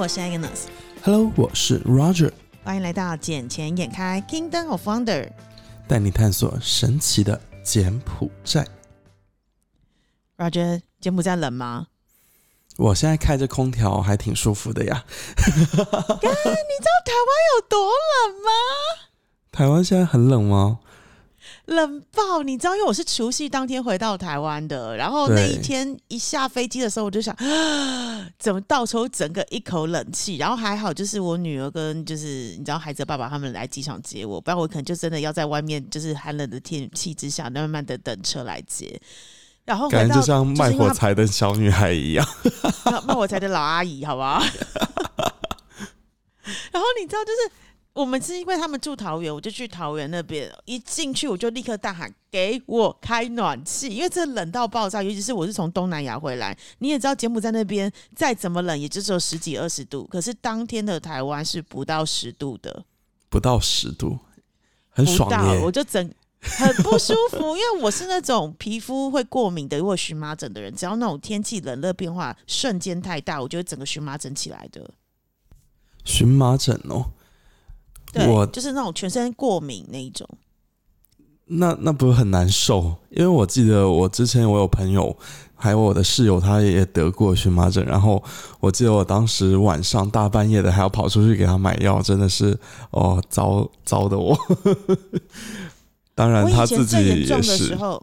我是 Agnes。Hello，我是 Roger。欢迎来到《捡钱眼开 Kingdom of Wonder》，带你探索神奇的柬埔寨。Roger，柬埔寨冷吗？我现在开着空调，还挺舒服的呀。你知道台湾有多冷吗？台湾现在很冷吗？冷爆！你知道，因为我是除夕当天回到台湾的，然后那一天一下飞机的时候，我就想，怎么倒抽整个一口冷气？然后还好，就是我女儿跟就是你知道孩子爸爸他们来机场接我，不然我可能就真的要在外面就是寒冷的天气之下，慢慢的等车来接。然后感觉就像卖火柴的小女孩一样，卖火柴的老阿姨，好不好？然后你知道，就是我们是因为他们住桃园，我就去桃园那边，一进去我就立刻大喊：“给我开暖气！”因为这冷到爆炸，尤其是我是从东南亚回来，你也知道，柬埔寨那边再怎么冷，也就只有十几二十度，可是当天的台湾是不到十度的，不到十度，很爽耶！我就整。很不舒服，因为我是那种皮肤会过敏的，如果荨麻疹的人，只要那种天气冷热变化瞬间太大，我就会整个荨麻疹起来的。荨麻疹哦，对，就是那种全身过敏那一种。那那不是很难受？因为我记得我之前我有朋友，还有我的室友，他也得过荨麻疹，然后我记得我当时晚上大半夜的还要跑出去给他买药，真的是哦，糟糟的我。当然，他自己严重的时候，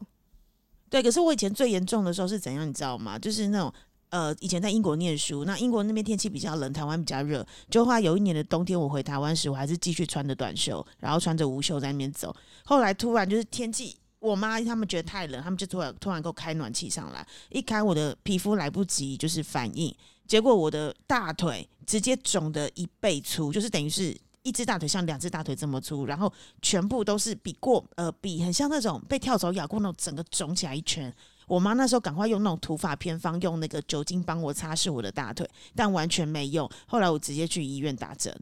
对，可是我以前最严重的时候是怎样，你知道吗？就是那种呃，以前在英国念书，那英国那边天气比较冷，台湾比较热。就话有一年的冬天，我回台湾时，我还是继续穿着短袖，然后穿着无袖在那边走。后来突然就是天气，我妈他们觉得太冷，他们就突然突然给我开暖气上来，一开我的皮肤来不及就是反应，结果我的大腿直接肿的一倍粗，就是等于是。一只大腿像两只大腿这么粗，然后全部都是比过呃比很像那种被跳蚤咬过那种整个肿起来一圈。我妈那时候赶快用那种土法偏方，用那个酒精帮我擦拭我的大腿，但完全没用。后来我直接去医院打针，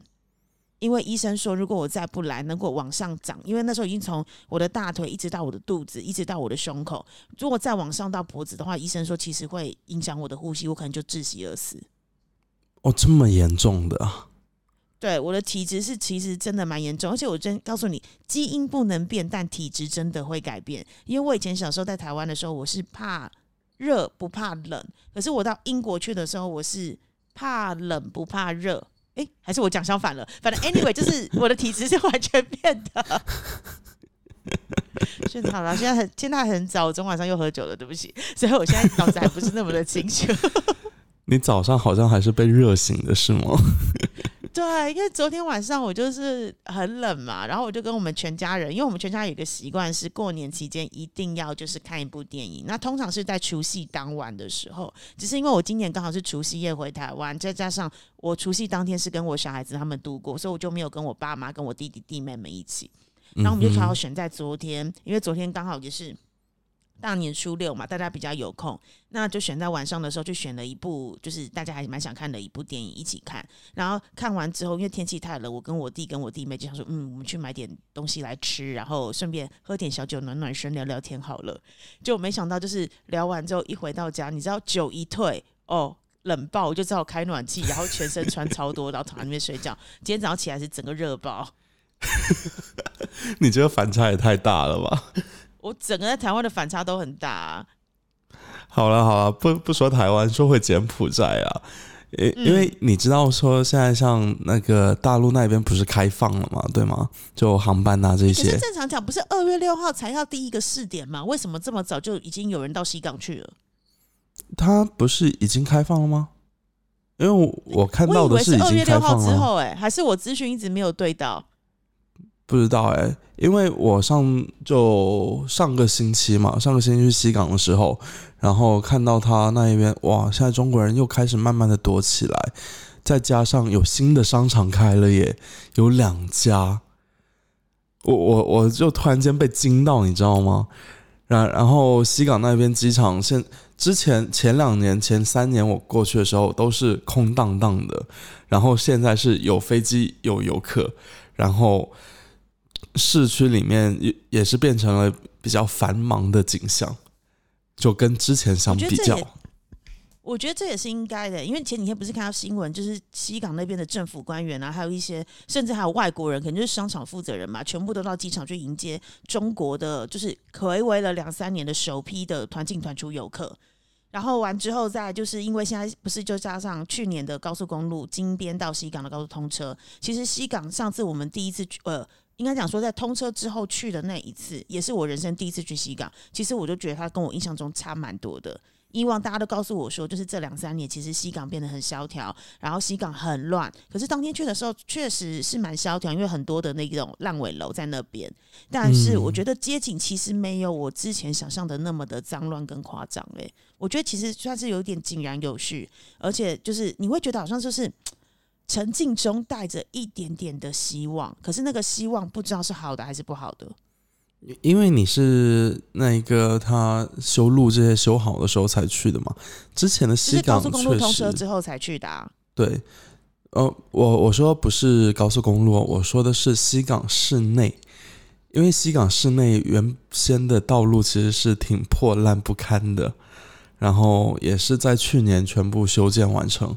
因为医生说如果我再不来，能够往上涨，因为那时候已经从我的大腿一直到我的肚子，一直到我的胸口，如果再往上到脖子的话，医生说其实会影响我的呼吸，我可能就窒息而死。哦，这么严重的啊！对我的体质是其实真的蛮严重，而且我真告诉你，基因不能变，但体质真的会改变。因为我以前小时候在台湾的时候，我是怕热不怕冷，可是我到英国去的时候，我是怕冷不怕热。哎，还是我讲相反了。反正 anyway，就是我的体质是完全变的。现在好了，现在很现在很早，我昨晚上又喝酒了，对不起，所以我现在脑子还不是那么的清楚。你早上好像还是被热醒的，是吗？对，因为昨天晚上我就是很冷嘛，然后我就跟我们全家人，因为我们全家有一个习惯是过年期间一定要就是看一部电影，那通常是在除夕当晚的时候，只是因为我今年刚好是除夕夜回台湾，再加上我除夕当天是跟我小孩子他们度过，所以我就没有跟我爸妈、跟我弟弟弟妹们一起，然后我们就刚好选在昨天，因为昨天刚好也是。大年初六嘛，大家比较有空，那就选在晚上的时候，就选了一部，就是大家还蛮想看的一部电影一起看。然后看完之后，因为天气太冷，我跟我弟跟我弟妹就想说，嗯，我们去买点东西来吃，然后顺便喝点小酒暖暖身，聊聊天好了。就没想到，就是聊完之后一回到家，你知道酒一退，哦，冷爆，我就只好开暖气，然后全身穿超多，然后躺在那边睡觉。今天早上起来是整个热爆。你这个反差也太大了吧？我整个在台湾的反差都很大。好了好了，不不说台湾，说回柬埔寨啊。因因为你知道说现在像那个大陆那边不是开放了嘛，对吗？就航班啊这些。正常讲不是二月六号才要第一个试点吗？为什么这么早就已经有人到西港去了？他不是已经开放了吗？因为我我看到的是已经开放了。之后哎，还是我资讯一直没有对到。不知道哎，因为我上就上个星期嘛，上个星期去西港的时候，然后看到他那一边，哇，现在中国人又开始慢慢的多起来，再加上有新的商场开了耶，有两家，我我我就突然间被惊到，你知道吗？然然后西港那边机场现之前前两年前三年我过去的时候都是空荡荡的，然后现在是有飞机有游客，然后。市区里面也也是变成了比较繁忙的景象，就跟之前相比较，我觉得这也是应该的，因为前几天不是看到新闻，就是西港那边的政府官员啊，还有一些甚至还有外国人，可能就是商场负责人嘛，全部都到机场去迎接中国的，就是暌违了两三年的首批的团进团出游客。然后完之后，再就是因为现在不是就加上去年的高速公路金边到西港的高速通车，其实西港上次我们第一次去，呃，应该讲说在通车之后去的那一次，也是我人生第一次去西港，其实我就觉得它跟我印象中差蛮多的。以往大家都告诉我说，就是这两三年其实西港变得很萧条，然后西港很乱。可是当天去的时候，确实是蛮萧条，因为很多的那种烂尾楼在那边。但是我觉得街景其实没有我之前想象的那么的脏乱跟夸张。诶，我觉得其实算是有点井然有序，而且就是你会觉得好像就是 沉浸中带着一点点的希望，可是那个希望不知道是好的还是不好的。因为你是那一个他修路这些修好的时候才去的嘛，之前的西港高速公路通车之后才去的。对，呃，我我说不是高速公路，我说的是西港市内，因为西港市内原先的道路其实是挺破烂不堪的，然后也是在去年全部修建完成，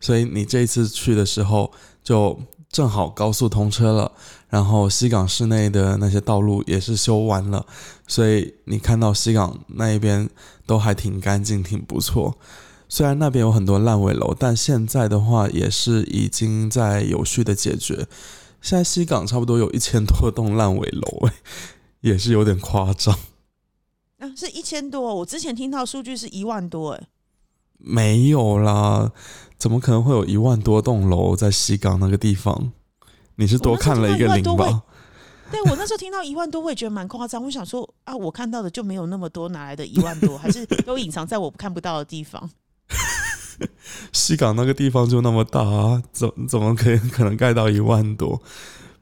所以你这一次去的时候就。正好高速通车了，然后西港市内的那些道路也是修完了，所以你看到西港那一边都还挺干净，挺不错。虽然那边有很多烂尾楼，但现在的话也是已经在有序的解决。现在西港差不多有一千多栋烂尾楼，也是有点夸张。啊，是一千多？我之前听到数据是一万多，哎，没有啦。怎么可能会有一万多栋楼在西港那个地方？你是多看了一个零吧？对我那时候听到一万多，我也觉得蛮夸张。我想说啊，我看到的就没有那么多，哪来的一万多？还是都隐藏在我看不到的地方？西港那个地方就那么大，啊怎怎么可以可能盖到一万多？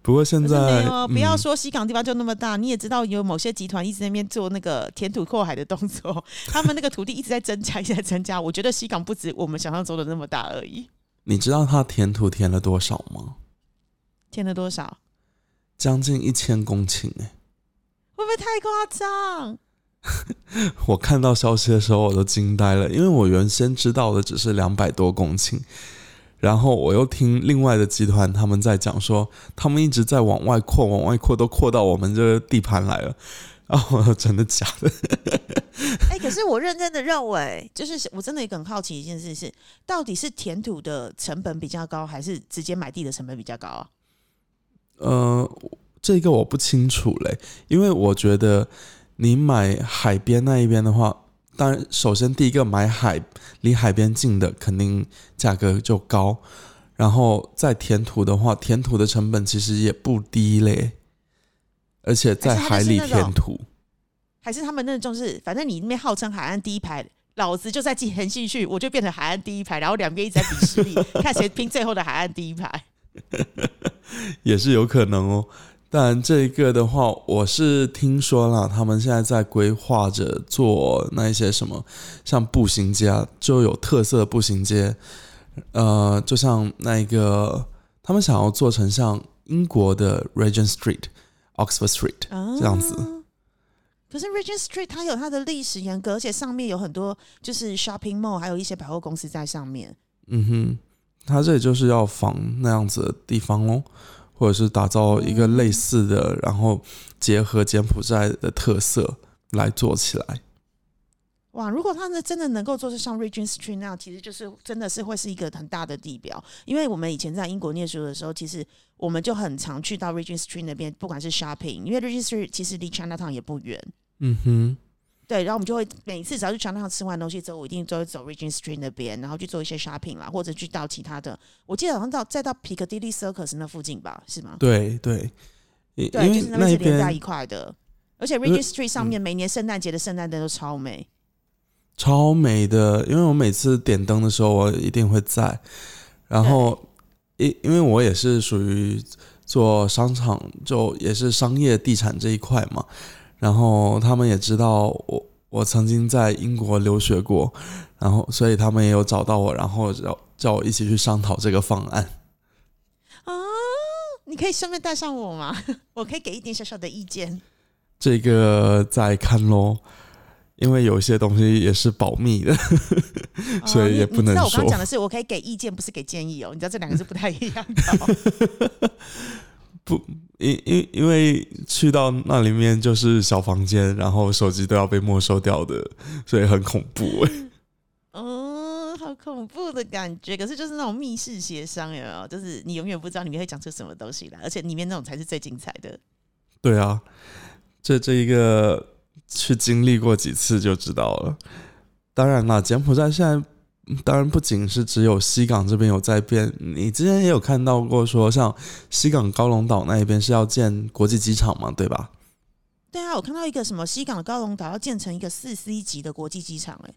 不过现在没有，不要说西港地方就那么大，你也知道有某些集团一直在那边做那个填土扩海的动作，他们那个土地一直在增加，一直在增加。我觉得西港不止我们想象中的那么大而已。你知道他填土填了多少吗？填了多少？将近一千公顷哎！会不会太夸张？我看到消息的时候我都惊呆了，因为我原先知道的只是两百多公顷。然后我又听另外的集团他们在讲说，他们一直在往外扩，往外扩，都扩到我们这个地盘来了。然后真的假的？哎，可是我认真的认为，就是我真的也很好奇一件事是，到底是填土的成本比较高，还是直接买地的成本比较高啊？呃，这个我不清楚嘞，因为我觉得你买海边那一边的话。当然，首先第一个买海离海边近的，肯定价格就高。然后再填土的话，填土的成本其实也不低嘞。而且在海里填土，还是他们那种是，反正你那边号称海岸第一排，老子就在填进去，我就变成海岸第一排，然后两边一直在比实力，看谁拼最后的海岸第一排，也是有可能哦。但这一个的话，我是听说了，他们现在在规划着做那一些什么，像步行街啊，就有特色步行街，呃，就像那一个，他们想要做成像英国的 Regent Street、Oxford Street 这样子。可是 Regent Street 它有它的历史沿革，而且上面有很多就是 shopping mall，还有一些百货公司在上面。嗯哼，它这里就是要仿那样子的地方哦。或者是打造一个类似的，然后结合柬埔寨的特色来做起来。哇！如果他们真的能够做出像 Regent Street 那样，其实就是真的是会是一个很大的地标。因为我们以前在英国念书的时候，其实我们就很常去到 Regent Street 那边，不管是 shopping，因为 Regent Street 其实离 Chinatown 也不远。嗯哼。对，然后我们就会每次只要去强上吃完东西之后，我一定都会走 Regent Street 那边，然后去做一些 shopping 啦，或者去到其他的。我记得好像到再到 Piccadilly Circus 那附近吧，是吗？对对，对，就是那边是连在一块的。而且 Regent Street 上面每年圣诞节的圣诞灯都超美，超美的。因为我每次点灯的时候，我一定会在。然后，因因为我也是属于做商场，就也是商业地产这一块嘛。然后他们也知道我，我曾经在英国留学过，然后所以他们也有找到我，然后叫叫我一起去商讨这个方案。啊，你可以顺便带上我吗？我可以给一点小小的意见。这个再看喽，因为有些东西也是保密的，所以也不能你知道我刚刚说讲的是，我可以给意见，不是给建议哦。你知道这两个是不太一样的哦、因因因为去到那里面就是小房间，然后手机都要被没收掉的，所以很恐怖哎、哦，好恐怖的感觉。可是就是那种密室协商，有没有？就是你永远不知道里面会讲出什么东西来，而且里面那种才是最精彩的。对啊，这这一个去经历过几次就知道了。当然啦，柬埔寨现在嗯当然不仅是只有西港这边有在变，你之前也有看到过说，像西港高龙岛那一边是要建国际机场嘛，对吧？对啊，我看到一个什么西港的高龙岛要建成一个四 C 级的国际机场、哎，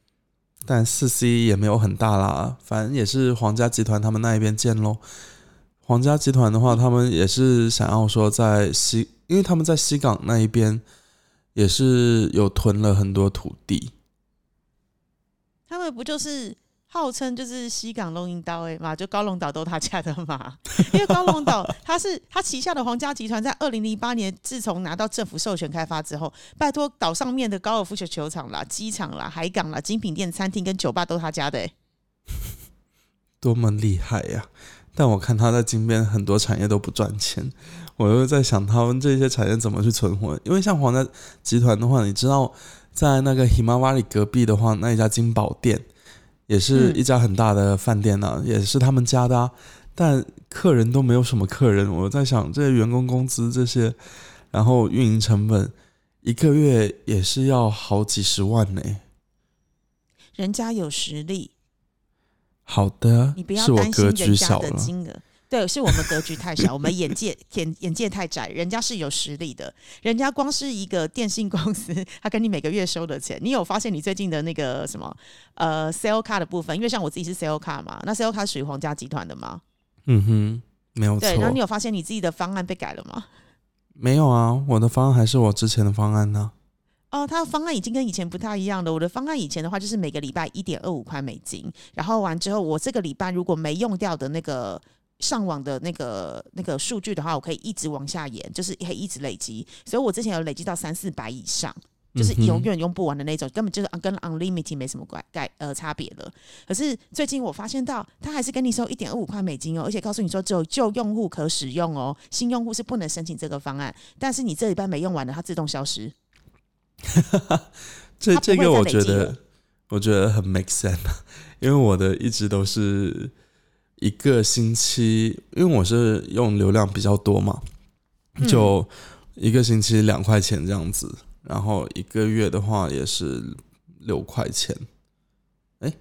但四 C 也没有很大啦，反正也是皇家集团他们那一边建咯。皇家集团的话，他们也是想要说在西，因为他们在西港那一边也是有囤了很多土地。他们不就是号称就是西港龙应刀哎嘛，就高龙岛都他家的嘛？因为高龙岛他是他旗下的皇家集团，在二零零八年自从拿到政府授权开发之后，拜托岛上面的高尔夫球球场啦、机场啦、海港啦、精品店、餐厅跟酒吧都他家的哎、多么厉害呀、但我看他在金边很多产业都不赚钱，我又在想他们这些产业怎么去存活？因为像皇家集团的话，你知道在那个 Himawari 隔壁的话，那一家金宝店也是嗯一家很大的饭店啊，也是他们家的啊，但客人都没有什么客人。我在想这些员工工资这些，然后运营成本一个月也是要好几十万呢、人家有实力，好的你不，要是我担心格人家局小了。的金额。对，是我们格局太小，我们眼界眼眼界太窄。人家是有实力的，人家光是一个电信公司，他跟你每个月收的钱，你有发现你最近的那个什么呃 sale 卡的部分？因为像我自己是 sale 卡嘛，那 sale 卡属于皇家集团的吗，嗯哼，没有错对。。然后你有发现你自己的方案被改了吗？没有啊，我的方案还是我之前的方案呢、哦，他的方案已经跟以前不太一样了。我的方案以前的话就是每个礼拜一点二五块美金，然后完之后，我这个礼拜如果没用掉的那个上网的那个那个数据的话，我可以一直往下延，就是可以一直累积。所以我之前有累积到三四百以上，就是永远用不完的那种，根本就是跟 unlimited 没什么关概呃差别了。可是最近我发现到，他还是跟你收一点二五块美金哦，而且告诉你说只有旧用户可使用哦，新用户是不能申请这个方案。但是你这一半没用完的，它自动消失。这这个我觉得，我觉得很 make sense，啊因为我的一直都是一个星期，因为我是用流量比较多嘛，嗯。就一个星期两块钱这样子，然后一个月的话也是六块钱，哎，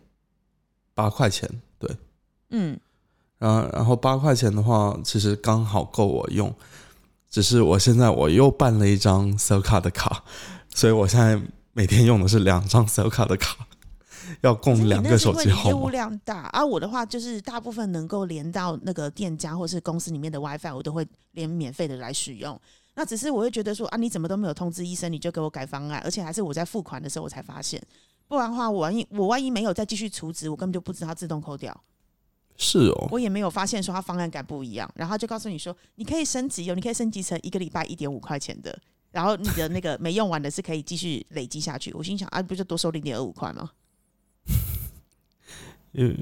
八块钱，对，嗯，然后然后八块钱的话，其实刚好够我用，只是我现在我又办了一张 Cell 卡的卡，所以我现在每天用的是两张 Cell 卡的卡，要供两个手机号你业务。量大，而、我的话就是大部分能够连到那个店家或是公司里面的 WiFi，我都会连免费的来使用。那只是我会觉得说啊，你怎么都没有通知医生，你就给我改方案，而且还是我在付款的时候我才发现，不然的话，我万一我万一没有再继续储值，我根本就不知道它自动扣掉，是哦，我也没有发现说它方案改不一样，然后他就告诉你说你可以升级哦，你可以升级成一个礼拜一点五块钱的，然后你的那个没用完的是可以继续累积下去。我心想啊，不就多收零点二五块吗？呃，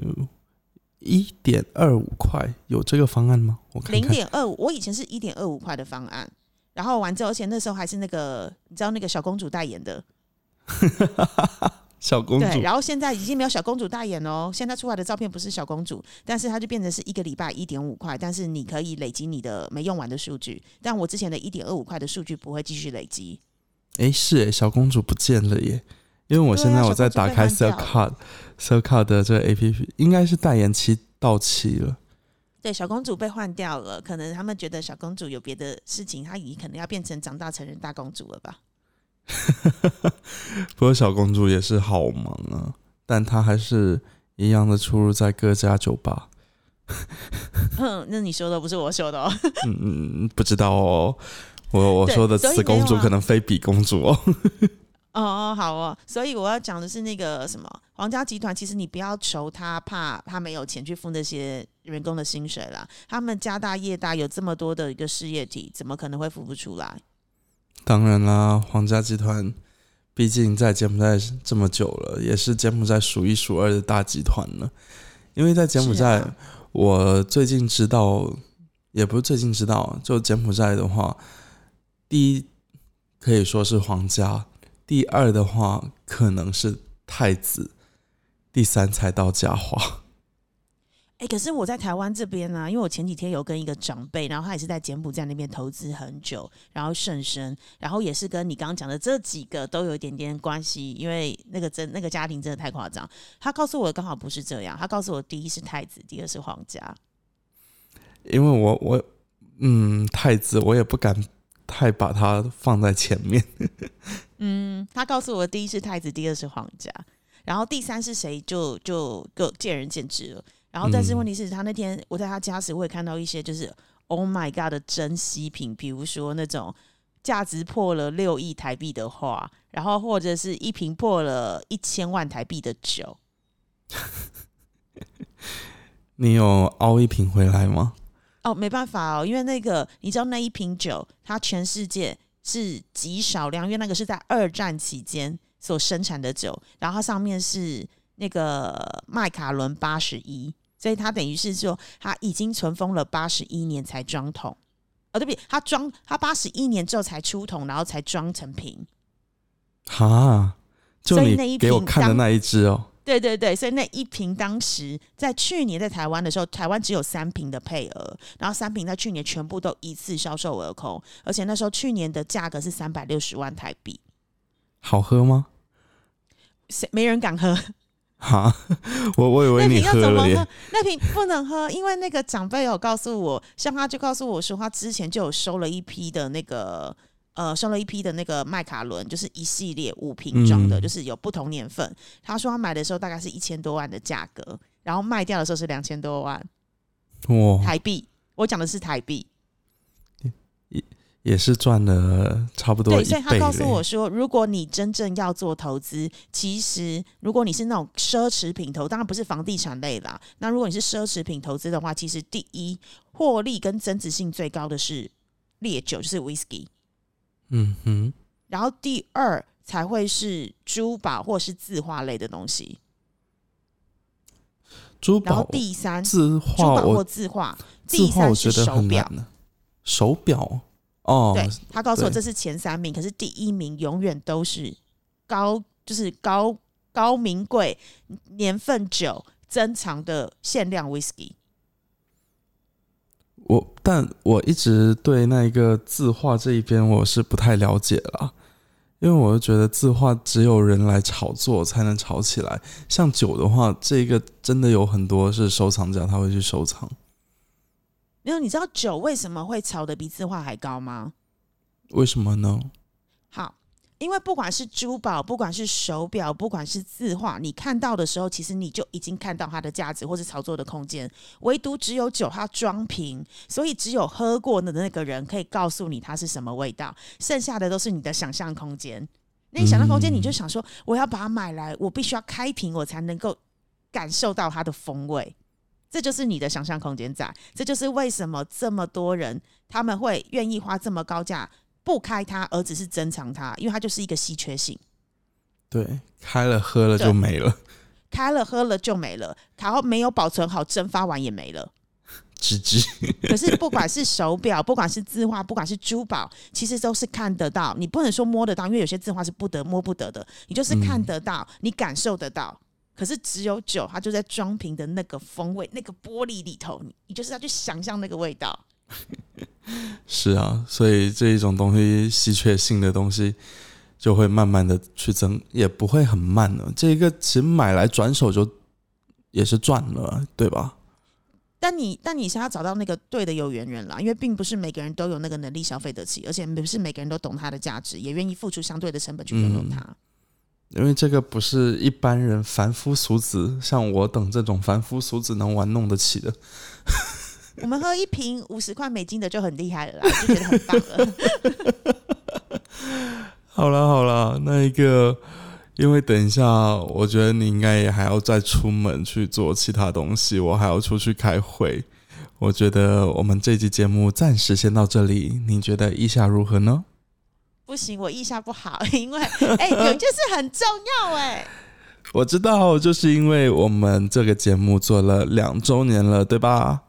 一点二五块有这个方案吗？我看零。点二五，我以前是一点二五块的方案，然后完之后，而且那时候还是那个你知道那个小公主代言的，小公对，主，然后现在已经没有小公主代言哦，现在出来的照片不是小公主，但是它就变成是一个礼拜一点五块，但是你可以累积你的没用完的数据，但我之前的一点二五块的数据不会继续累积。哎，是哎，小公主不见了耶。因为我现在我在打开被换掉 Cell Card Cell Card 的这个 A P P，应该是代言期到期了。对，小公主被换掉了，可能他们觉得小公主有别的事情，她已经可能要变成长大成人大公主了吧？不过小公主也是好忙啊，但她还是一样的出入在各家酒吧。哼，那你说的不是我说的哦。嗯嗯，不知道哦。我我说的此公主可能非彼公主哦。哦，好哦，所以我要讲的是那个什么皇家集团，其实你不要求他，怕他没有钱去付那些员工的薪水啦。他们家大业大，有这么多的一个事业体，怎么可能会付不出来？当然啦，皇家集团毕竟在柬埔寨这么久了，也是柬埔寨数一数二的大集团了。因为在柬埔寨，啊我最近知道，也不是最近知道，就柬埔寨的话，第一可以说是皇家，第二的话可能是太子，第三才到嘉华。哎、可是我在台湾这边呢、因为我前几天有跟一个长辈，然后他也是在柬埔寨那边投资很久，然后甚深，然后也是跟你刚刚讲的这几个都有一点点关系，因为那个真那个家庭真的太夸张。他告诉我刚好不是这样，他告诉我第一是太子，第二是皇家。因为我我嗯太子，我也不敢太把它放在前面。嗯，他告诉我第一是太子，第二是皇家，然后第三是谁就就各见仁见智了。然后，但是嗯问题是他那天我在他家时，我也看到一些就是 Oh my God 的珍稀品，比如说那种价值破了六亿台币的画，然后或者是一瓶破了一千万台币的酒。你有凹一瓶回来吗？哦，没办法哦，因为那个你知道那一瓶酒，它全世界是极少量，因为那个是在二战期间所生产的酒，然后它上面是那个麦卡伦八十一，所以它等于是说它已经存封了八十一年才装桶。哦，对不起，它装它八十一年之后才出桶，然后才装成瓶。哈，就所以那一你给我看的那一只哦。对对对，所以那一瓶当时在去年在台湾的时候，台湾只有三瓶的配额，然后三瓶在去年全部都一次销售而空，而且那时候去年的价格是三百六十万台币，好喝吗？谁没人敢喝？哈，我我以为你那瓶要怎么喝。？那瓶不能喝，因为那个长辈有告诉我，像他就告诉我说，他之前就有收了一批的那个。呃，收了一批的那个麦卡伦，就是一系列五瓶装的，嗯就是有不同年份。他说他买的时候大概是一千多万的价格，然后卖掉的时候是两千多万。哇，台币，我讲的是台币。也也是赚了差不多对，所以他告诉我。说，如果你真正要做投资，其实如果你是那种奢侈品投，当然不是房地产类啦。那如果你是奢侈品投资的话，其实第一获利跟增值性最高的是烈酒，就是 whisky，嗯哼，然后第二才会是珠宝或是字画类的东西，珠然后宝第三字珠画宝或字画，字第三画我觉得是手表很难。呢。手表哦，对他告诉我对这是前三名，可是第一名永远都是高，就是高高名贵年份久珍藏的限量 whisky。我但我一直对那个字画这一边我是不太了解啦，因为我就觉得字画只有人来炒作才能炒起来，像酒的话，这个真的有很多是收藏家他会去收藏，没有，你知道酒为什么会炒的比字画还高吗？为什么呢？因为不管是珠宝，不管是手表，不管是字画，你看到的时候，其实你就已经看到它的价值或是操作的空间。唯独只有酒，它装瓶，所以只有喝过的那个人可以告诉你它是什么味道，剩下的都是你的想象空间。那你想象空间，你就想说，我要把它买来，我必须要开瓶，我才能够感受到它的风味。这就是你的想象空间在，这就是为什么这么多人他们会愿意花这么高价不开它，而只是珍藏它，因为它就是一个稀缺性。对，开了喝了就没了，开了喝了就没了，然后没有保存好，蒸发完也没了。吱吱。可是不管是手表，不管是字画，不管是珠宝，其实都是看得到。你不能说摸得到，因为有些字画是不得摸不得的，你就是看得到，你感受得到。可是只有酒，它就在装瓶的那个风味、那个玻璃里头，你你就是要去想象那个味道。是啊，所以这一种东西稀缺性的东西，就会慢慢的去增，也不会很慢了。这个其实买来转手就也是赚了，对吧？但你但你是要找到那个对的有缘人啦，因为并不是每个人都有那个能力消费得起，而且不是每个人都懂它的价值，也愿意付出相对的成本去拥有它。因为这个不是一般人凡夫俗子，像我等这种凡夫俗子能玩弄得起的。我们喝一瓶五十块美金的就很厉害了啦，就觉得很棒了。好了好了，那一个，因为等一下，我觉得你应该也还要再出门去做其他东西，我还要出去开会。我觉得我们这期节目暂时先到这里，你觉得意下如何呢？不行，我意下不好，因为哎，有件事很重要哎。我知道，就是因为我们这个节目做了两周年了，对吧？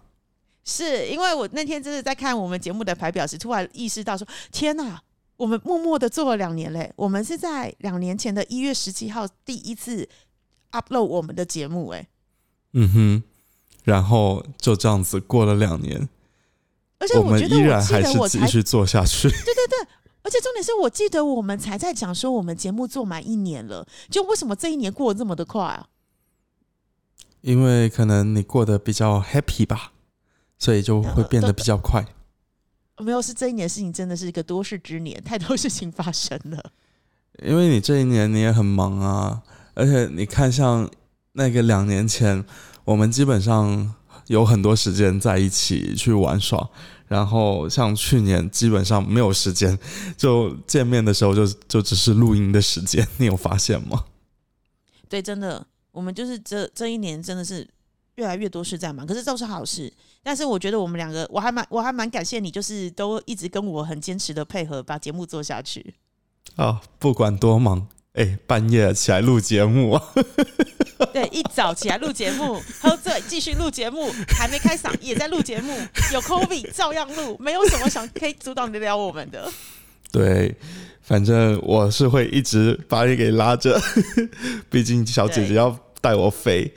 是因为我那天真的在看我们节目的排表时，突然意识到说：天哪，我们默默的做了两年嘞！我们是在两年前的一月十七号第一次 upload 我们的节目，哎，嗯哼，然后就这样子过了两年，而且我们依然还是继续做下去。对对对。而且重点是我记得我们才在讲说我们节目做满一年了，就为什么这一年过得这么的快啊？因为可能你过得比较 happy 吧，所以就会变得比较快。没有，是这一年事情真的是一个多事之年，太多事情发生了。因为你这一年你也很忙啊，而且你看像那个两年前，我们基本上有很多时间在一起去玩耍。然后像去年基本上没有时间，就见面的时候就就只是录音的时间，你有发现吗？对，真的，我们就是这这一年真的是越来越多事在忙，可是都是好事。但是我觉得我们两个，我还蛮我还蛮感谢你，就是都一直跟我很坚持的配合，把节目做下去。啊，不管多忙。哎，半夜起来录节目啊！对，一早起来录节目，喝醉继续录节目，还没开嗓也在录节目，有 COVID 照样录，没有什么想可以阻挡得了我们的。对，反正我是会一直把你给拉着，毕竟小姐姐要带我飞。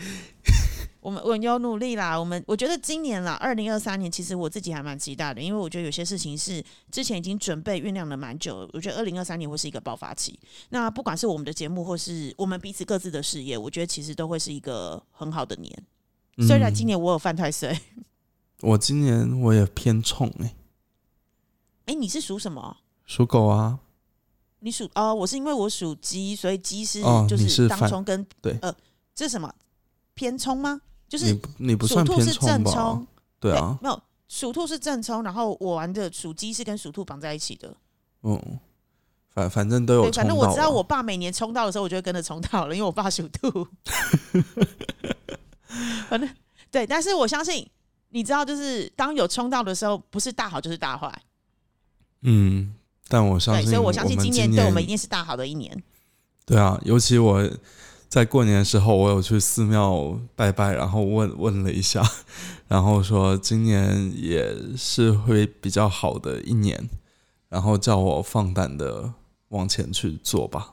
我们我有努力啦，我们我觉得今年啦，二零二三年，其实我自己还蛮期待的，因为我觉得有些事情是之前已经准备酝酿了蛮久，我觉得二零二三年会是一个爆发期。那不管是我们的节目，或是我们彼此各自的事业，我觉得其实都会是一个很好的年。虽然今年我有犯太岁，我今年我也偏冲哎，哎，你是属什么？属狗啊。你属哦，我是因为我属鸡，所以鸡是就是当冲跟对呃，这是什么偏冲吗？就是你你不算偏冲吧？对啊，没有属兔是正冲，然后我玩的属鸡是跟属兔绑在一起的。嗯，反反正都有，反正我知道我爸每年冲到的时候，我就会跟着冲到了，因为我爸属兔。反正对，但是我相信你知道，就是当有冲到的时候，不是大好就是大坏。嗯，但我相信，所以我相信今年对我们一定是大好的一年。对啊，尤其我。在过年的时候，我有去寺庙拜拜，然后问问了一下，然后说今年也是会比较好的一年，然后叫我放胆的往前去做吧。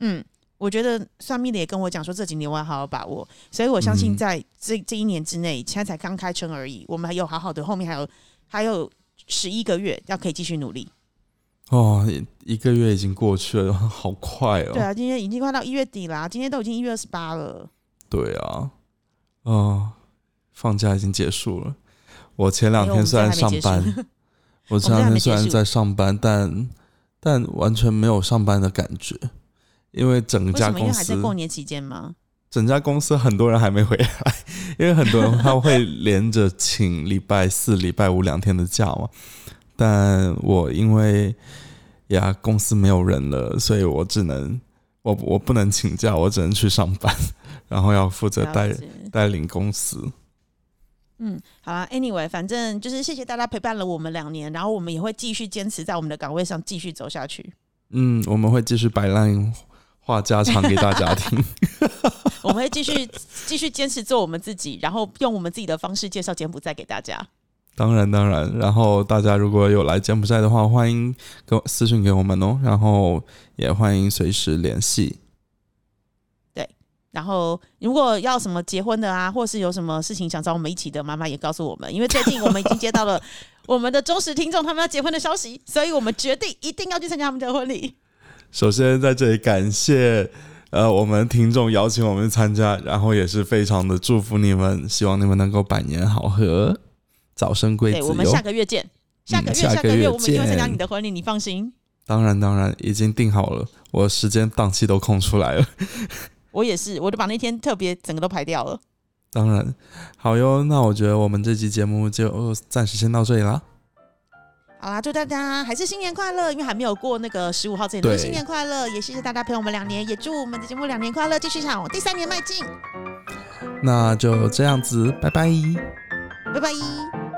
嗯，我觉得算命的也跟我讲说，这几年我要好好把握，所以我相信在这这一年之内，现在才刚开春而已，我们还有好好的，后面还有还有十一个月要可以继续努力。哦，一个月已经过去了，好快哦！对啊，今天已经快到一月底啦，今天都已经一月二十八了。对啊，哦，放假已经结束了。我前两天虽然上班，我前两天虽然在上班，但但完全没有上班的感觉，因为整家公司还在过年期间吗？整家公司很多人还没回来，因为很多人他会连着请礼拜四、礼拜五两天的假嘛。但我因为呀公司没有人了，所以我只能我我不能请假，我只能去上班，然后要负责带带领公司。嗯，好啦，Anyway，反正就是谢谢大家陪伴了我们两年，然后我们也会继续坚持在我们的岗位上继续走下去。嗯，我们会继续摆烂话家常给大家听。我们会继续继续坚持做我们自己，然后用我们自己的方式介绍柬埔寨给大家。当然，当然。然后大家如果有来柬埔寨的话，欢迎给我私信给我们哦。然后也欢迎随时联系。对，然后如果要什么结婚的啊，或是有什么事情想找我们一起的，妈妈也告诉我们。因为最近我们已经接到了 我们的忠实听众他们要结婚的消息，所以我们决定一定要去参加他们的婚礼。首先在这里感谢呃我们听众邀请我们参加，然后也是非常的祝福你们，希望你们能够百年好合。早生贵子，我们下个月见。下个月，下个月我们一定会参加你的婚礼，你放心。当然，当然已经定好了，我时间档期都空出来了。我也是，我就把那天特别整个都排掉了。当然，好哟。那我觉得我们这期节目就暂时先到这里啦。好啦，祝大家还是新年快乐，因为还没有过那个十五号这一天，新年快乐！也谢谢大家陪我们两年，也祝我们的节目两年快乐，继续向第三年迈进。那就这样子，拜拜，拜拜。